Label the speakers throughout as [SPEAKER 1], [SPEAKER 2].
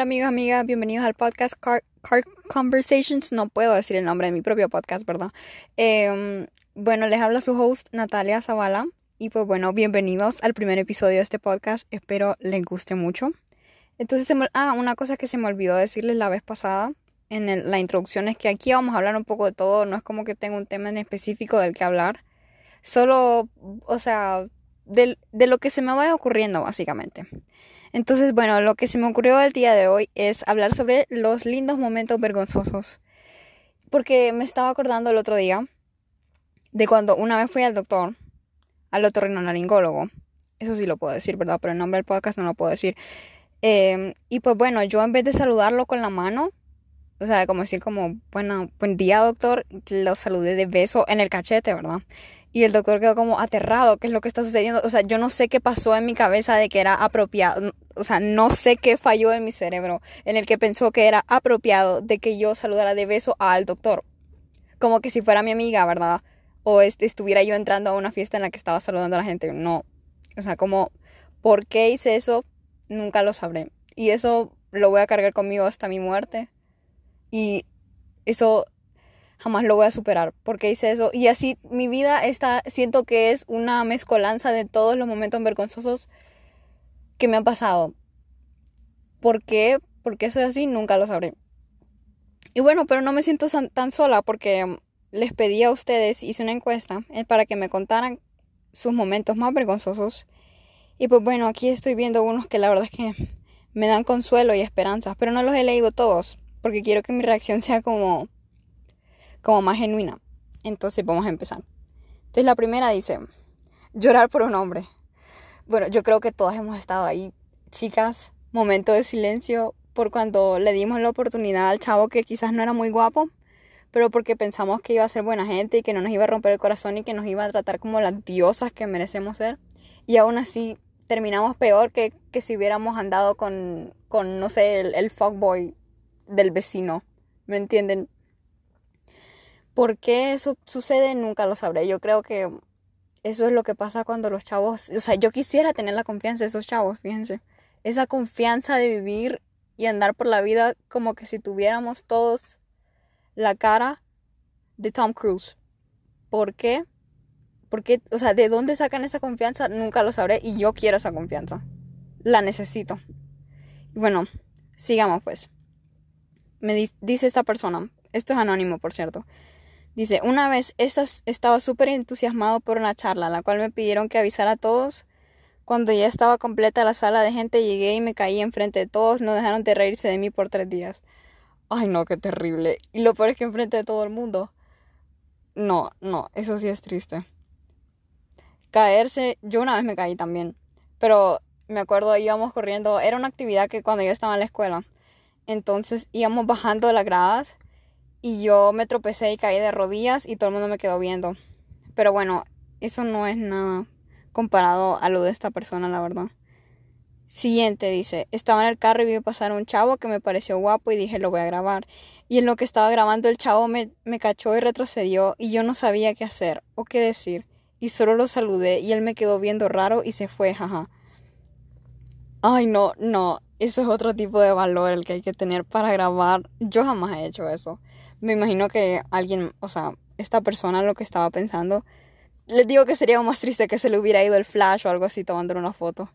[SPEAKER 1] Hola amigos, amigas, bienvenidos al podcast Car, Conversations. No puedo decir el nombre de mi propio podcast, ¿verdad? Em, bueno, les habla su host Natalia Zavala. Y pues bueno, bienvenidos al primer episodio de este podcast. Espero les guste mucho. Entonces, ah, una cosa que se me olvidó decirles la vez pasada en la introducción es que aquí vamos a hablar un poco de todo. No es como que tenga un tema en específico del que hablar. Solo, o sea, de, de lo que se me vaya ocurriendo, básicamente. Entonces, bueno, lo que se me ocurrió el día de hoy es hablar sobre los lindos momentos vergonzosos. Porque me estaba acordando el otro día de cuando una vez fui al doctor, al otorrinolaringólogo. Eso sí lo puedo decir, ¿verdad? Pero el nombre del podcast no lo puedo decir. Em, y pues bueno, yo en vez de saludarlo con la mano, o sea, como decir como, bueno, buen día doctor, lo saludé de beso en el cachete, ¿verdad? Y el doctor quedó como aterrado, ¿qué es lo que está sucediendo? O sea, yo no sé qué pasó en mi cabeza de que era apropiado, o sea, no sé qué falló en mi cerebro en el que pensó que era apropiado de que yo saludara de beso al doctor. Como que si fuera mi amiga, ¿verdad? O estuviera yo entrando a una fiesta en la que estaba saludando a la gente. No. O sea, como, ¿por qué hice eso? Nunca lo sabré. Y eso lo voy a cargar conmigo hasta mi muerte. Y eso jamás lo voy a superar porque hice eso. Y así mi vida está, siento que es una mezcolanza de todos los momentos vergonzosos que me han pasado. ¿Por qué? Porque soy así, nunca lo sabré. Y bueno, pero no me siento tan sola porque les pedí a ustedes, hice una encuesta eh, para que me contaran sus momentos más vergonzosos. Y pues bueno, aquí estoy viendo unos que la verdad es que me dan consuelo y esperanza, pero no los he leído todos porque quiero que mi reacción sea como como más genuina. Entonces vamos a empezar. Entonces la primera dice, llorar por un hombre. Bueno, yo creo que todas hemos estado ahí, chicas, momento de silencio por cuando le dimos la oportunidad al chavo que quizás no era muy guapo, pero porque pensamos que iba a ser buena gente y que no nos iba a romper el corazón y que nos iba a tratar como las diosas que merecemos ser. Y aún así terminamos peor que, que si hubiéramos andado con, con no sé, el, el fuckboy del vecino. ¿Me entienden? ¿Por qué eso sucede? Nunca lo sabré. Yo creo que eso es lo que pasa cuando los chavos, o sea, yo quisiera tener la confianza de esos chavos, fíjense. Esa confianza de vivir y andar por la vida como que si tuviéramos todos la cara de Tom Cruise. ¿Por qué? Porque, o sea, ¿de dónde sacan esa confianza? Nunca lo sabré y yo quiero esa confianza. La necesito. Bueno, sigamos pues. Me dice esta persona, esto es anónimo por cierto. Dice, una vez estaba súper entusiasmado por una charla, la cual me pidieron que avisara a todos. Cuando ya estaba completa la sala de gente, llegué y me caí enfrente de todos. No dejaron de reírse de mí por tres días. Ay, no, qué terrible. Y lo peor es que enfrente de todo el mundo. No, no, eso sí es triste. Caerse, yo una vez me caí también. Pero me acuerdo, íbamos corriendo. Era una actividad que cuando yo estaba en la escuela. Entonces íbamos bajando las gradas y yo me tropecé y caí de rodillas y todo el mundo me quedó viendo. Pero bueno, eso no es nada comparado a lo de esta persona, la verdad. Siguiente dice, estaba en el carro y vi pasar un chavo que me pareció guapo y dije lo voy a grabar. Y en lo que estaba grabando el chavo me, me cachó y retrocedió y yo no sabía qué hacer o qué decir. Y solo lo saludé y él me quedó viendo raro y se fue, jaja. Ay, no, no, eso es otro tipo de valor el que hay que tener para grabar. Yo jamás he hecho eso me imagino que alguien, o sea, esta persona lo que estaba pensando, les digo que sería más triste que se le hubiera ido el flash o algo así tomándole una foto.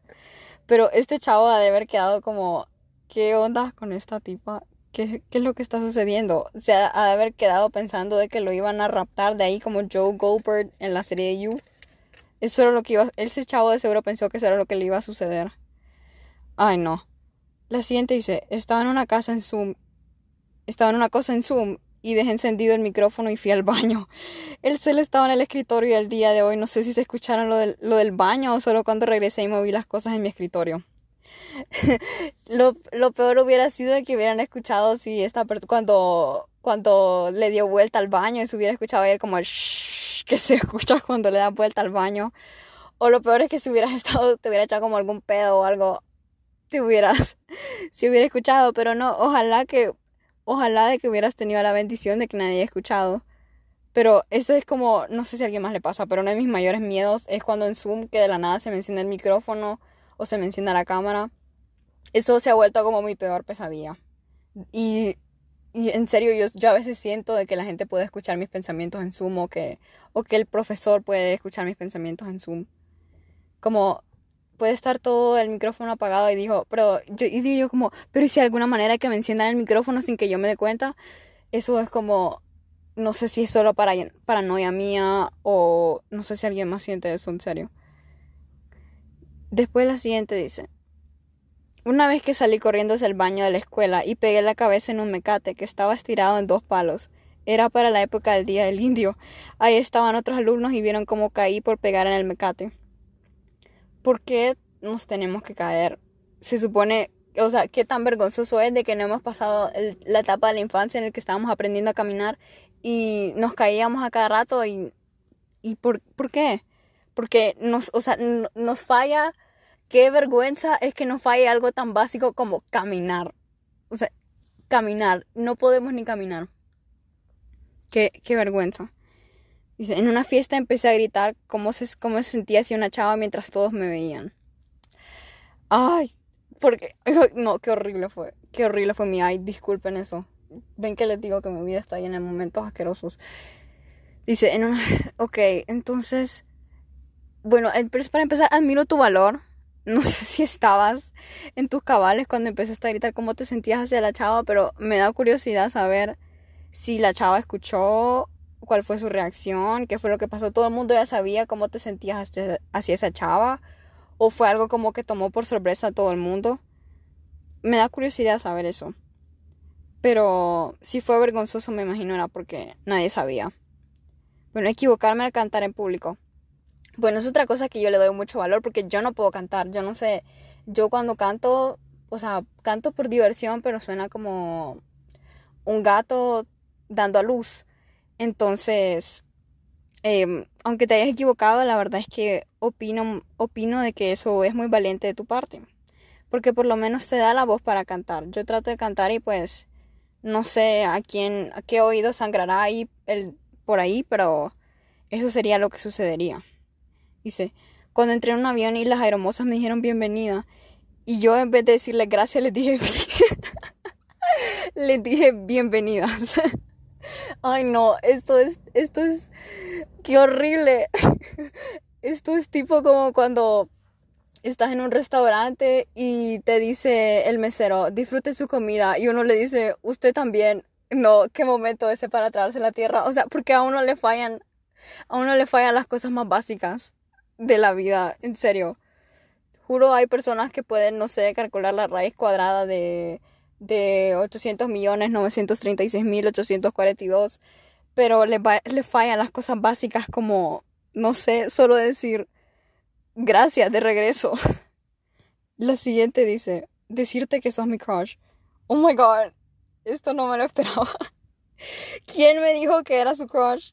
[SPEAKER 1] Pero este chavo ha de haber quedado como, ¿qué onda con esta tipa? ¿Qué, ¿Qué, es lo que está sucediendo? O sea, ha de haber quedado pensando de que lo iban a raptar de ahí como Joe Goldberg en la serie You. Eso era lo que iba, ese chavo de seguro pensó que eso era lo que le iba a suceder. Ay, no. La siguiente dice, estaba en una casa en Zoom. Estaba en una cosa en Zoom y dejé encendido el micrófono y fui al baño. El cel estaba en el escritorio y el día de hoy no sé si se escucharon lo del, baño o solo cuando regresé y moví las cosas en mi escritorio. lo, lo, peor hubiera sido que hubieran escuchado si esta cuando, cuando le dio vuelta al baño y se hubiera escuchado ayer como el shh que se escucha cuando le da vuelta al baño. O lo peor es que si hubieras estado, te hubiera echado como algún pedo o algo, te hubieras, si hubiera escuchado, pero no, ojalá que Ojalá de que hubieras tenido la bendición de que nadie haya escuchado. Pero eso es como, no sé si a alguien más le pasa, pero uno de mis mayores miedos es cuando en Zoom que de la nada se me enciende el micrófono o se me encienda la cámara. Eso se ha vuelto como mi peor pesadilla. Y, y en serio, yo, yo a veces siento de que la gente puede escuchar mis pensamientos en Zoom o que, o que el profesor puede escuchar mis pensamientos en Zoom. Como puede estar todo el micrófono apagado y dijo, pero yo, y digo yo como, pero si hay alguna manera que me enciendan el micrófono sin que yo me dé cuenta, eso es como, no sé si es solo para paranoia mía o no sé si alguien más siente eso en serio. Después la siguiente dice, una vez que salí corriendo hacia el baño de la escuela y pegué la cabeza en un mecate que estaba estirado en dos palos. Era para la época del Día del Indio. Ahí estaban otros alumnos y vieron cómo caí por pegar en el mecate. ¿Por qué nos tenemos que caer? Se supone, o sea, qué tan vergonzoso es de que no hemos pasado la etapa de la infancia en la que estábamos aprendiendo a caminar y nos caíamos a cada rato y... ¿Y por, por qué? Porque nos, o sea, nos falla qué vergüenza es que nos falle algo tan básico como caminar. O sea, caminar. No podemos ni caminar. Qué, qué vergüenza. Dice, en una fiesta empecé a gritar cómo se, cómo se sentía así una chava mientras todos me veían. Ay, porque... No, qué horrible fue. Qué horrible fue mi ay. Disculpen eso. Ven que les digo que mi vida está llena de momentos asquerosos. Dice, en una... Ok, entonces... Bueno, para empezar, admiro tu valor no sé si estabas en tus cabales cuando empezaste a gritar cómo te sentías hacia la chava, pero me da curiosidad saber si la chava escuchó, cuál fue su reacción, qué fue lo que pasó. Todo el mundo ya sabía cómo te sentías hacia, hacia esa chava, o fue algo como que tomó por sorpresa a todo el mundo. Me da curiosidad saber eso. Pero si fue vergonzoso, me imagino era porque nadie sabía. Bueno, equivocarme al cantar en público. Bueno, es otra cosa que yo le doy mucho valor porque yo no puedo cantar. Yo no sé, yo cuando canto, o sea, canto por diversión, pero suena como un gato dando a luz. Entonces, em, aunque te hayas equivocado, la verdad es que opino, opino de que eso es muy valiente de tu parte. Porque por lo menos te da la voz para cantar. Yo trato de cantar y pues no sé a quién, a qué oído sangrará ahí el, por ahí, pero eso sería lo que sucedería. Dice, cuando entré en un avión y las aeromosas me dijeron bienvenida. Y yo en vez de decirles gracias les dije, les dije bienvenidas. Ay no, esto es, esto es, qué horrible. Esto es tipo como cuando estás en un restaurante y te dice el mesero, disfrute su comida y uno le dice, usted también. No, qué momento ese para traerse la tierra. O sea, porque a uno le fallan, a uno le fallan las cosas más básicas de la vida, en serio. Juro, hay personas que pueden, no sé, calcular la raíz cuadrada de, de 800 millones 936 mil 842, pero les, les fallan las cosas básicas como, no sé, solo decir gracias de regreso. La siguiente dice, decirte que sos mi crush. Oh my god, esto no me lo esperaba. ¿Quién me dijo que era su crush?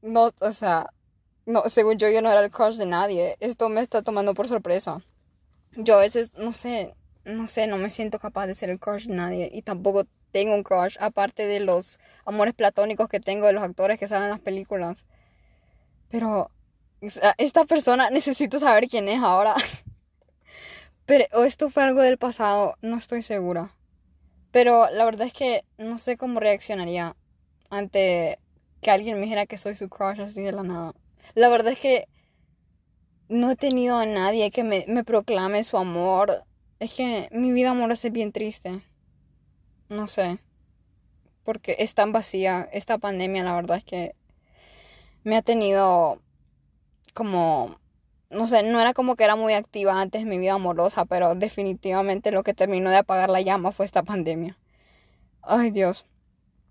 [SPEAKER 1] No, o sea, no, según yo, yo no era el crush de nadie. Esto me está tomando por sorpresa. Yo a veces, no sé, no sé, no me siento capaz de ser el crush de nadie. Y tampoco tengo un crush, aparte de los amores platónicos que tengo de los actores que salen en las películas. Pero esta persona necesito saber quién es ahora. Pero esto fue algo del pasado, no estoy segura. Pero la verdad es que no sé cómo reaccionaría ante que alguien me dijera que soy su crush así de la nada. La verdad es que no he tenido a nadie que me, proclame su amor. Es que mi vida amorosa es bien triste. No sé. Porque es tan vacía. Esta pandemia, la verdad es que me ha tenido como no sé, no era como que era muy activa antes mi vida amorosa, pero definitivamente lo que terminó de apagar la llama fue esta pandemia. Ay Dios.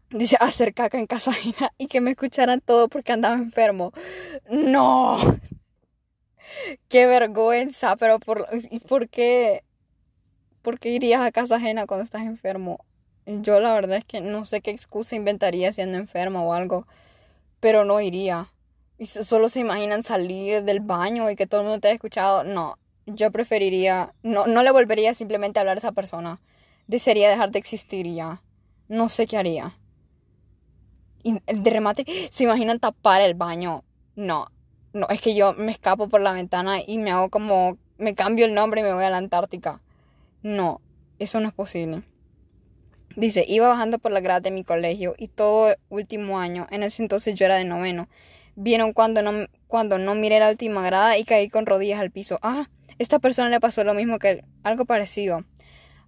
[SPEAKER 1] Dice hacer caca en casa y que me escucharan todo porque andaba enfermo. No. Qué vergüenza, pero por, ¿y por qué? ¿Por qué irías a casa ajena cuando estás enfermo? Yo la verdad es que no sé qué excusa inventaría siendo enferma o algo, pero no iría. Y solo se imaginan salir del baño y que todo el mundo te haya escuchado. No, yo preferiría, no, no le volvería simplemente a hablar a esa persona. Desearía dejar de existir ya. No sé qué haría. Y de remate, ¿se imaginan tapar el baño? No, no, es que yo me escapo por la ventana y me hago como, me cambio el nombre y me voy a la Antártica. No, eso no es posible. Dice, iba bajando por la grada de mi colegio y todo el último año, en ese entonces yo era de noveno, vieron cuando no, cuando no miré la última grada y caí con rodillas al piso. Ah, esta persona le pasó lo mismo que algo parecido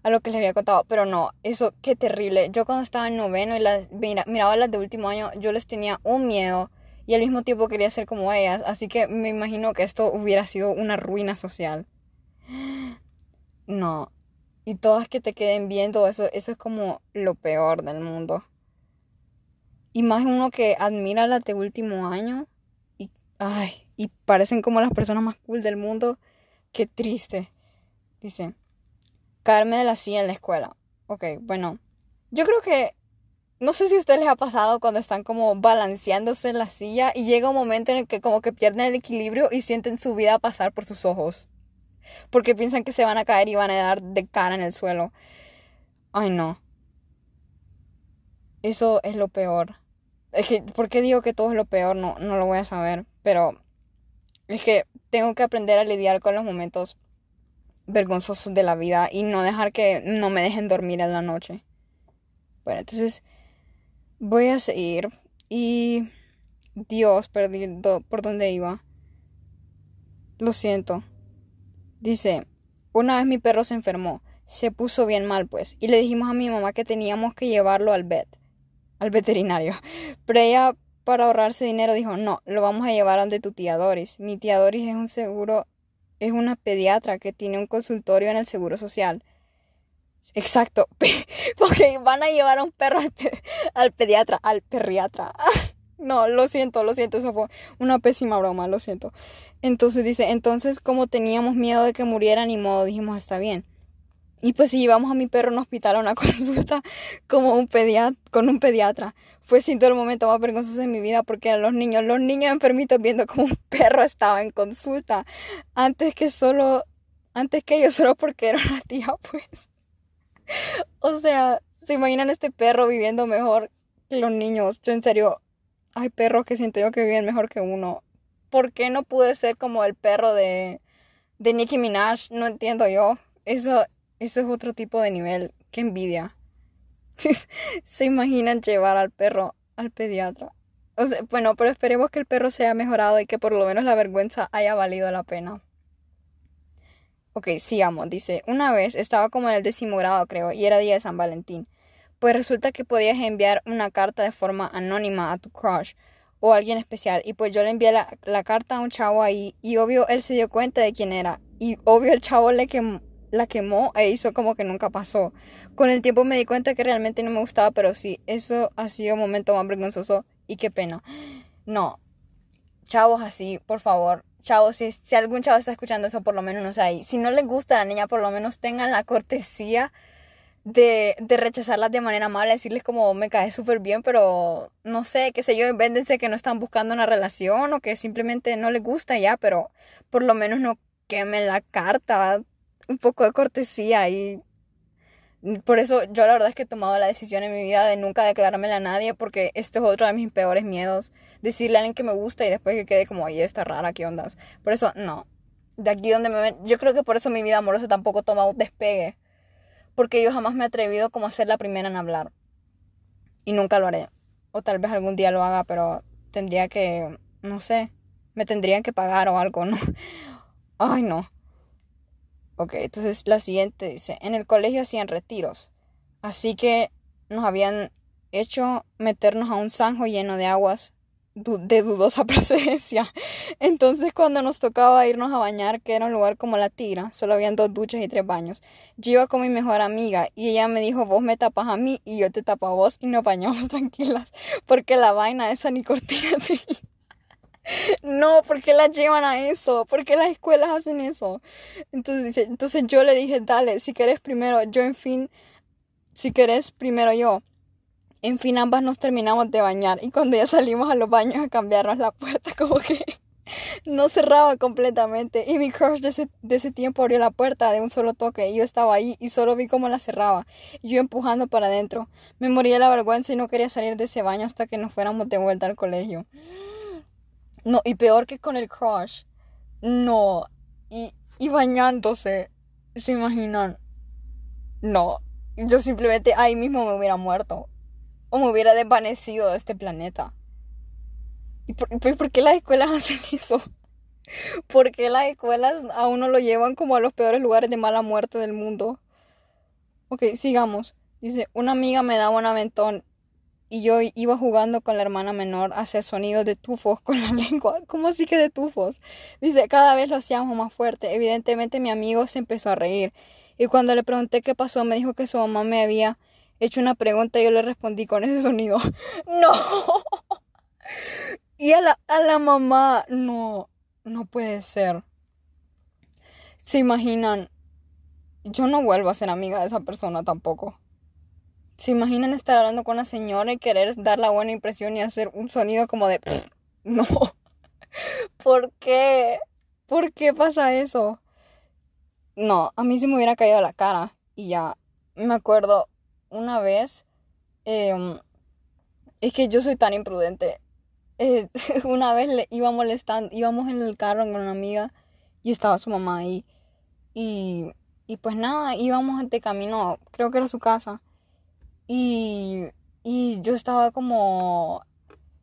[SPEAKER 1] a lo que les había contado, pero no, eso qué terrible. Yo cuando estaba en noveno y las, miraba las de último año, yo les tenía un miedo y al mismo tiempo quería ser como ellas, así que me imagino que esto hubiera sido una ruina social. No, y todas que te queden viendo, eso, eso es como lo peor del mundo. Y más uno que admira las de último año y, ay, y parecen como las personas más cool del mundo. Qué triste. Dice, caerme de la silla en la escuela. Ok, bueno, yo creo que, no sé si a ustedes les ha pasado cuando están como balanceándose en la silla y llega un momento en el que como que pierden el equilibrio y sienten su vida pasar por sus ojos porque piensan que se van a caer y van a dar de cara en el suelo. Ay, no. Eso es lo peor. Es que, ¿por qué digo que todo es lo peor? No, no lo voy a saber. Pero es que tengo que aprender a lidiar con los momentos vergonzosos de la vida y no dejar que no me dejen dormir en la noche. Bueno, entonces voy a seguir y Dios, perdí por dónde iba. Lo siento. Dice, una vez mi perro se enfermó, se puso bien mal pues, y le dijimos a mi mamá que teníamos que llevarlo al vet, al veterinario. Pero ella, para ahorrarse dinero, dijo, no, lo vamos a llevar donde tu tía Doris. Mi tía Doris es un seguro, es una pediatra que tiene un consultorio en el Seguro Social. Exacto, porque van a llevar a un perro al, al pediatra, al perriatra. No, lo siento, lo siento, eso fue una pésima broma, lo siento. Entonces dice, entonces como teníamos miedo de que muriera, ni modo, dijimos, está bien. Y pues si llevamos a mi perro a un hospital a una consulta como un pediatra, con un pediatra, fue sin el momento más vergonzoso de mi vida porque eran los niños, los niños enfermitos viendo como un perro estaba en consulta, antes que solo, antes que ellos, solo porque era una tía, pues. O sea, se imaginan este perro viviendo mejor que los niños. Yo en serio, hay perros que siento yo que viven mejor que uno. ¿Por qué no pude ser como el perro de, de Nicki Minaj? No entiendo yo. Eso, eso es otro tipo de nivel. Qué envidia. Se imaginan llevar al perro al pediatra. O sea, bueno, pero esperemos que el perro sea mejorado y que por lo menos la vergüenza haya valido la pena. Ok, sigamos. Dice, una vez estaba como en el décimo grado, creo, y era día de San Valentín pues resulta que podías enviar una carta de forma anónima a tu crush o a alguien especial. Y pues yo le envié la, carta a un chavo ahí y obvio él se dio cuenta de quién era. Y obvio el chavo le la quemó e hizo como que nunca pasó. Con el tiempo me di cuenta que realmente no me gustaba, pero sí, eso ha sido un momento más vergonzoso y qué pena. No, chavos así, por favor. Chavos, si, si algún chavo está escuchando eso, por lo menos no sé ahí. Si no les gusta a la niña, por lo menos tengan la cortesía de, de rechazarlas de manera mala, decirles como me cae súper bien, pero no sé, qué sé yo, véndense que no están buscando una relación o que simplemente no les gusta ya, pero por lo menos no quemen la carta, un poco de cortesía y por eso yo la verdad es que he tomado la decisión en mi vida de nunca declarármela a nadie porque esto es otro de mis peores miedos, decirle a alguien que me gusta y después que quede como, ahí está rara, ¿qué ondas? Por eso, no. De aquí donde me ven, yo creo que por eso mi vida amorosa tampoco toma un despegue porque yo jamás me he atrevido como a ser la primera en hablar. Y nunca lo haré. O tal vez algún día lo haga, pero tendría que, no sé, me tendrían que pagar o algo, ¿no? Ay, no. Ok, entonces la siguiente dice, en el colegio hacían retiros, así que nos habían hecho meternos a un zanjo lleno de aguas de dudosa procedencia. Entonces cuando nos tocaba irnos a bañar, que era un lugar como la tira, solo habían dos duchas y tres baños. Yo iba con mi mejor amiga y ella me dijo, vos me tapas a mí y yo te tapo a vos y nos bañamos tranquilas, porque la vaina esa ni cortina No, ¿por qué la llevan a eso? ¿Por qué las escuelas hacen eso? Entonces dice, entonces yo le dije, dale, si querés primero, yo en fin, si querés primero yo. En fin, ambas nos terminamos de bañar y cuando ya salimos a los baños a cambiarnos la puerta, como que no cerraba completamente. Y mi crush de ese, tiempo abrió la puerta de un solo toque y yo estaba ahí y solo vi cómo la cerraba. Y yo empujando para adentro. Me moría de la vergüenza y no quería salir de ese baño hasta que nos fuéramos de vuelta al colegio. No, y peor que con el crush. No. Y, y bañándose. ¿Se imaginan? No, yo simplemente ahí mismo me hubiera muerto. O me hubiera desvanecido de este planeta. ¿Y por, por qué las escuelas hacen eso? ¿Por qué las escuelas a uno lo llevan como a los peores lugares de mala muerte del mundo? Ok, sigamos. Dice, una amiga me daba un aventón y yo iba jugando con la hermana menor a sonidos de tufos con la lengua. ¿Cómo así que de tufos? Dice, cada vez lo hacíamos más fuerte. Evidentemente mi amigo se empezó a reír. Y cuando le pregunté qué pasó, me dijo que su mamá me había hecho una pregunta y yo le respondí con ese sonido. ¡No! Y a la, a la mamá, no, no puede ser. ¿Se imaginan? Yo no vuelvo a ser amiga de esa persona tampoco. ¿Se imaginan estar hablando con una señora y querer dar la buena impresión y hacer un sonido como de... no. ¿Por qué? ¿Por qué pasa eso? No, a mí se me hubiera caído la cara y ya. Me acuerdo una vez... Em, es que yo soy tan imprudente. Eh, una vez le iba molestando, íbamos en el carro con una amiga y estaba su mamá ahí. Y, y pues nada, íbamos de camino, creo que era su casa. Y, y yo estaba como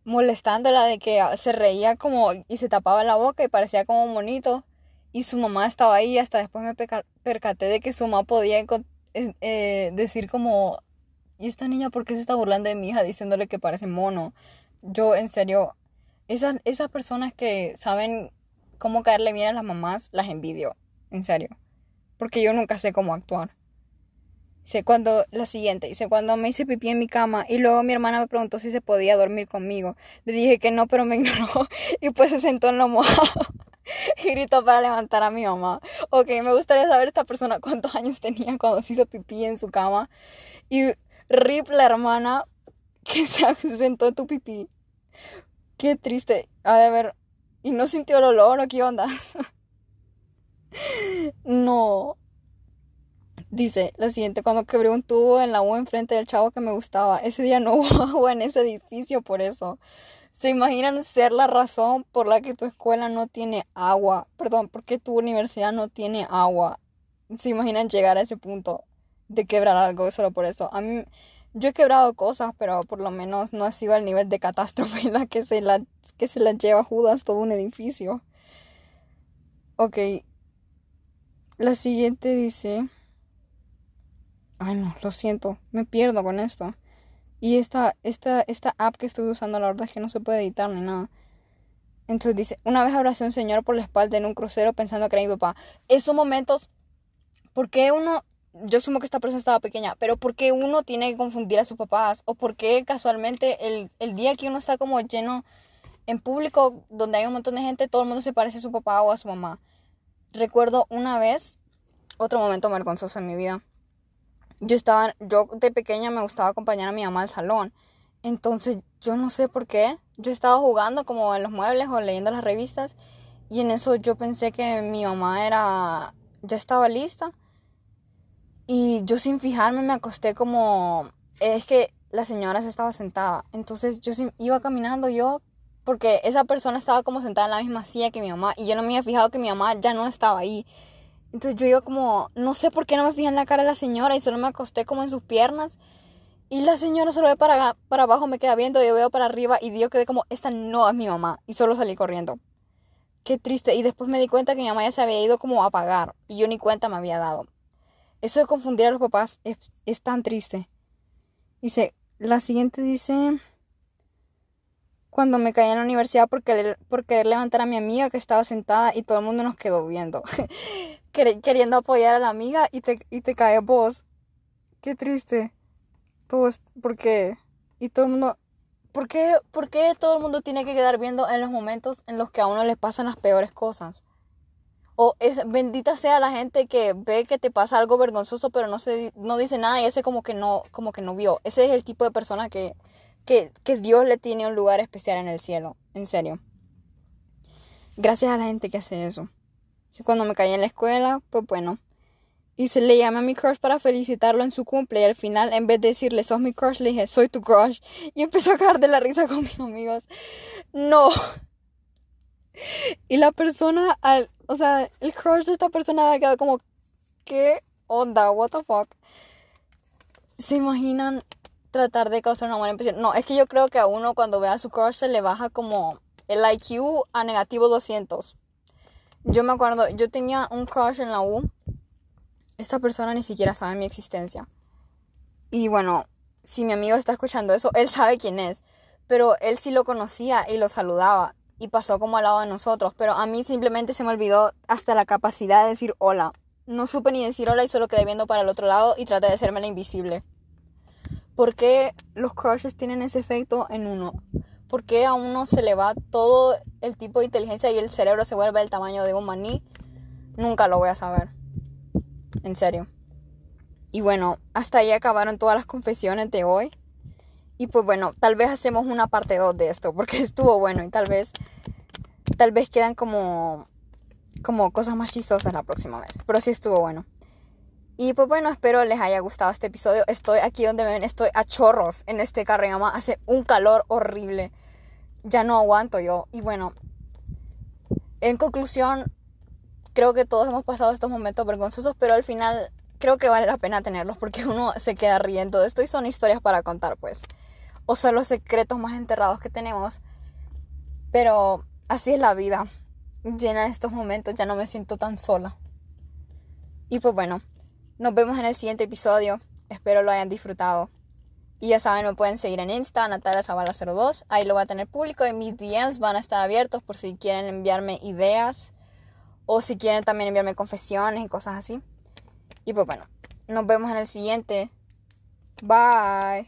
[SPEAKER 1] molestándola de que se reía como y se tapaba la boca y parecía como bonito. Y su mamá estaba ahí hasta después me percaté de que su mamá podía eh, eh, decir como, ¿y esta niña por qué se está burlando de mi hija diciéndole que parece mono? yo en serio, esas, esas personas que saben cómo caerle bien a las mamás, las envidio, en serio. Porque yo nunca sé cómo actuar. Dice cuando, la siguiente, dice cuando me hice pipí en mi cama y luego mi hermana me preguntó si se podía dormir conmigo. Le dije que no, pero me ignoró y pues se sentó en lo mojado y gritó para levantar a mi mamá. Ok, me gustaría saber esta persona cuántos años tenía cuando se hizo pipí en su cama. Y rip la hermana que se sentó en tu pipí. Qué triste. Ha de ver. ¿Y no sintió el olor o qué onda? no. Dice la siguiente, cuando quebré un tubo en la U enfrente del chavo que me gustaba. Ese día no hubo agua en ese edificio por eso. ¿Se imaginan ser la razón por la que tu escuela no tiene agua? Perdón, porque tu universidad no tiene agua. ¿Se imaginan llegar a ese punto de quebrar algo solo por eso? A mí yo he quebrado cosas, pero por lo menos no ha sido al nivel de catástrofe la que se la, que se la lleva Judas todo un edificio. Ok. La siguiente dice... Ay no, lo siento, me pierdo con esto. Y esta, esta, esta app que estoy usando, la verdad es que no se puede editar ni nada. Entonces dice, una vez abracé a un señor por la espalda en un crucero pensando que era mi papá. Esos momentos, ¿por qué uno yo asumo que esta persona estaba pequeña, pero ¿por qué uno tiene que confundir a sus papás? ¿O por qué casualmente el, el día que uno está como lleno en público, donde hay un montón de gente, todo el mundo se parece a su papá o a su mamá? Recuerdo una vez, otro momento vergonzoso en mi vida. Yo estaba, yo de pequeña me gustaba acompañar a mi mamá al salón. Entonces, yo no sé por qué. Yo estaba jugando como en los muebles o leyendo las revistas. Y en eso yo pensé que mi mamá era. ya estaba lista y yo sin fijarme me acosté como... Es que la señora se estaba sentada. Entonces yo iba caminando yo porque esa persona estaba como sentada en la misma silla que mi mamá y yo no me había fijado que mi mamá ya no estaba ahí. Entonces yo iba como, no sé por qué no me fijé en la cara de la señora y solo me acosté como en sus piernas. Y la señora solo ve para, para abajo, me queda viendo, yo veo para arriba y yo quedé como, esta no es mi mamá. Y solo salí corriendo. Qué triste. Y después me di cuenta que mi mamá ya se había ido como a apagar y yo ni cuenta me había dado. Eso de confundir a los papás es, tan triste. Dice, la siguiente dice, cuando me caí en la universidad por querer, por querer levantar a mi amiga que estaba sentada y todo el mundo nos quedó viendo. Queriendo apoyar a la amiga y te, y te cae vos. Qué triste. Todo porque... Y todo el mundo... ¿Por qué, ¿Por qué todo el mundo tiene que quedar viendo en los momentos en los que a uno le pasan las peores cosas? O es, bendita sea la gente que ve que te pasa algo vergonzoso, pero no, se, no dice nada y ese como que no, como que no vio. Ese es el tipo de persona que, que, que Dios le tiene un lugar especial en el cielo. En serio. Gracias a la gente que hace eso. Cuando me caí en la escuela, pues bueno. Y se le llamé a mi crush para felicitarlo en su cumple. Y al final, en vez de decirle, sos mi crush, le dije, soy tu crush. Y empezó a caer de la risa con mis amigos. No. Y la persona, al, o sea, el crush de esta persona ha quedado como, ¿qué? onda, what the fuck. ¿Se imaginan tratar de causar una buena impresión? No, es que yo creo que a uno cuando ve a su crush se le baja como el IQ a negativo 200. Yo me acuerdo, yo tenía un crush en la U. Esta persona ni siquiera sabe mi existencia. Y bueno, si mi amigo está escuchando eso, él sabe quién es. Pero él sí lo conocía y lo saludaba. Y pasó como al lado de nosotros. Pero a mí simplemente se me olvidó hasta la capacidad de decir hola. No supe ni decir hola y solo quedé viendo para el otro lado y traté de hacerme la invisible. ¿Por qué los crushes tienen ese efecto en uno? ¿Por qué a uno se le va todo el tipo de inteligencia y el cerebro se vuelve el tamaño de un maní? Nunca lo voy a saber. En serio. Y bueno, hasta ahí acabaron todas las confesiones de hoy. Y pues bueno, tal vez hacemos una parte 2 de esto porque estuvo bueno y tal vez tal vez quedan como como cosas más chistosas la próxima vez, pero sí estuvo bueno. Y pues bueno, espero les haya gustado este episodio. Estoy aquí donde me ven, estoy a chorros en este carro. Hace un calor horrible. Ya no aguanto yo. Y bueno, en conclusión, creo que todos hemos pasado estos momentos vergonzosos, pero al final creo que vale la pena tenerlos porque uno se queda riendo de esto y son historias para contar, pues. O son los secretos más enterrados que tenemos. Pero así es la vida. Llena de estos momentos, ya no me siento tan sola. Y pues bueno. Nos vemos en el siguiente episodio. Espero lo hayan disfrutado. Y ya saben, me pueden seguir en Insta, Natalia 02 Ahí lo voy a tener público y mis DMs van a estar abiertos por si quieren enviarme ideas o si quieren también enviarme confesiones y cosas así. Y pues bueno, nos vemos en el siguiente. Bye.